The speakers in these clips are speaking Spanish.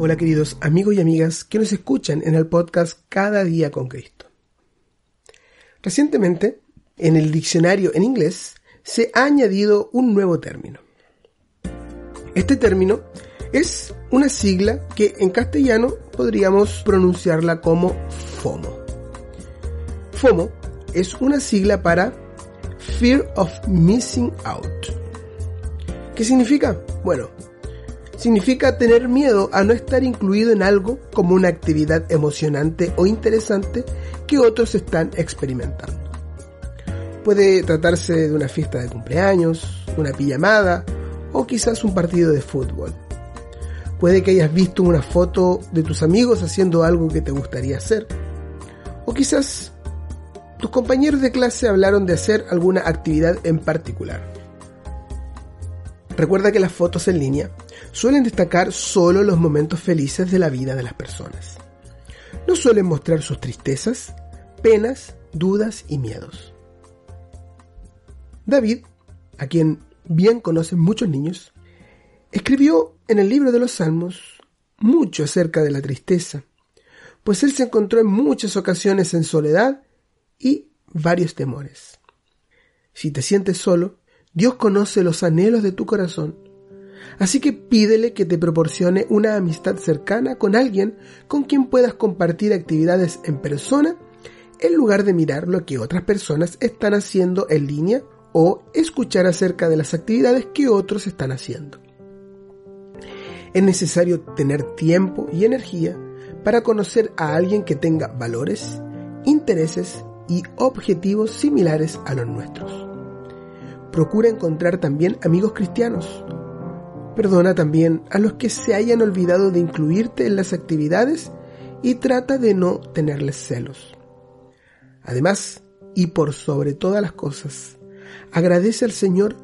Hola queridos amigos y amigas que nos escuchan en el podcast Cada día con Cristo. Recientemente, en el diccionario en inglés, se ha añadido un nuevo término. Este término es una sigla que en castellano podríamos pronunciarla como FOMO. FOMO es una sigla para Fear of Missing Out. ¿Qué significa? Bueno, significa tener miedo a no estar incluido en algo como una actividad emocionante o interesante que otros están experimentando. Puede tratarse de una fiesta de cumpleaños, una pijamada o quizás un partido de fútbol. Puede que hayas visto una foto de tus amigos haciendo algo que te gustaría hacer. O quizás tus compañeros de clase hablaron de hacer alguna actividad en particular. Recuerda que las fotos en línea suelen destacar solo los momentos felices de la vida de las personas. No suelen mostrar sus tristezas, penas, dudas y miedos. David, a quien bien conocen muchos niños, escribió en el libro de los Salmos mucho acerca de la tristeza, pues él se encontró en muchas ocasiones en soledad y varios temores. Si te sientes solo, Dios conoce los anhelos de tu corazón, así que pídele que te proporcione una amistad cercana con alguien con quien puedas compartir actividades en persona en lugar de mirar lo que otras personas están haciendo en línea o escuchar acerca de las actividades que otros están haciendo. Es necesario tener tiempo y energía para conocer a alguien que tenga valores, intereses y objetivos similares a los nuestros. Procura encontrar también amigos cristianos. Perdona también a los que se hayan olvidado de incluirte en las actividades y trata de no tenerles celos. Además, y por sobre todas las cosas, agradece al Señor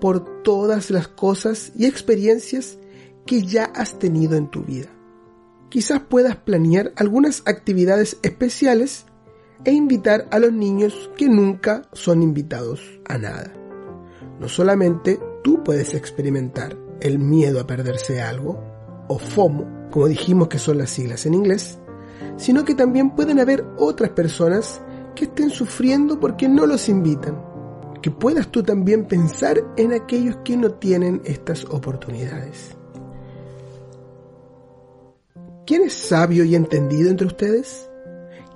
por todas las cosas y experiencias que ya has tenido en tu vida. Quizás puedas planear algunas actividades especiales e invitar a los niños que nunca son invitados a nada. No solamente tú puedes experimentar el miedo a perderse algo, o FOMO, como dijimos que son las siglas en inglés, sino que también pueden haber otras personas que estén sufriendo porque no los invitan. Que puedas tú también pensar en aquellos que no tienen estas oportunidades. ¿Quién es sabio y entendido entre ustedes?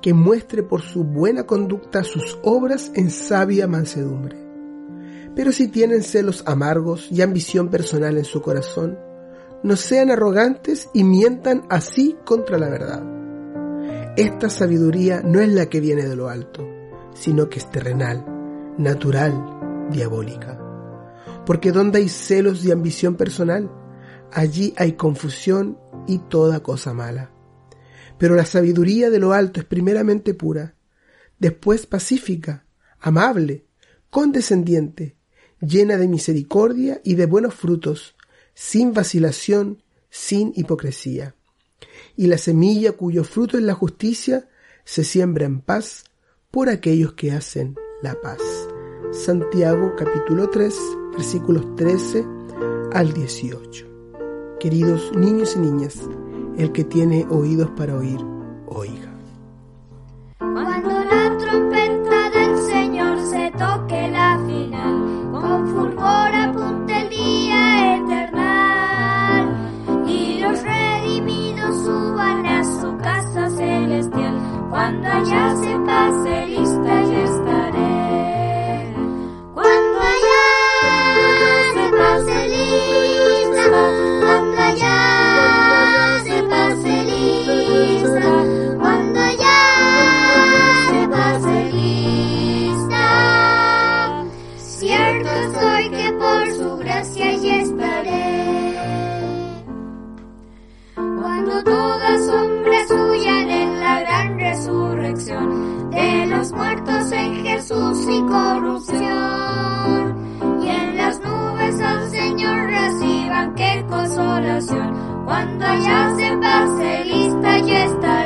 Que muestre por su buena conducta sus obras en sabia mansedumbre. Pero si tienen celos amargos y ambición personal en su corazón, no sean arrogantes y mientan así contra la verdad. Esta sabiduría no es la que viene de lo alto, sino que es terrenal, natural, diabólica. Porque donde hay celos y ambición personal, allí hay confusión y toda cosa mala. Pero la sabiduría de lo alto es primeramente pura, después pacífica, amable, condescendiente, llena de misericordia y de buenos frutos, sin vacilación, sin hipocresía. Y la semilla cuyo fruto es la justicia se siembra en paz por aquellos que hacen la paz. Santiago capítulo 3 versículos 13 al 18. Queridos niños y niñas, el que tiene oídos para oír, oiga. cuando ya se pase corrupción. Y en las nubes al Señor reciban qué consolación. Cuando allá se pase lista y está.